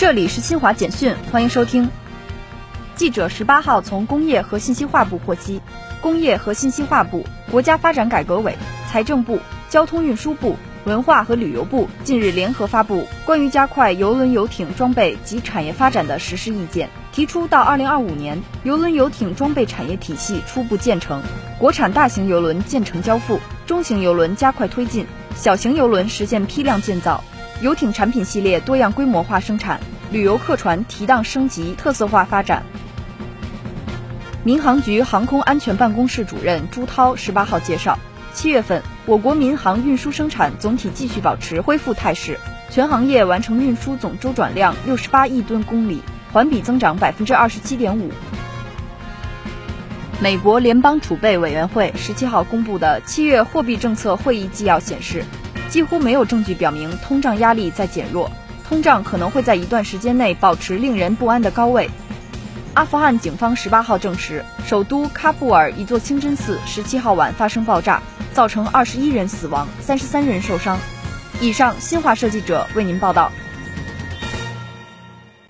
这里是新华简讯，欢迎收听。记者十八号从工业和信息化部获悉，工业和信息化部、国家发展改革委、财政部、交通运输部、文化和旅游部近日联合发布关于加快邮轮游艇装备及产业发展的实施意见，提出到二零二五年，邮轮游艇装备产业体系初步建成，国产大型邮轮建成交付，中型邮轮加快推进，小型邮轮实现批量建造，游艇产品系列多样规模化生产，旅游客船提档升级特色化发展。民航局航空安全办公室主任朱涛十八号介绍，七月份我国民航运输生产总体继续保持恢复态势，全行业完成运输总周转量六十八亿吨公里，环比增长百分之二十七点五。美国联邦储备委员会十七号公布的七月货币政策会议纪要显示，几乎没有证据表明通胀压力在减弱，通胀可能会在一段时间内保持令人不安的高位。阿富汗警方十八号证实，首都喀布尔一座清真寺十七号晚发生爆炸，造成二十一人死亡，三十三人受伤。以上，新华社记者为您报道。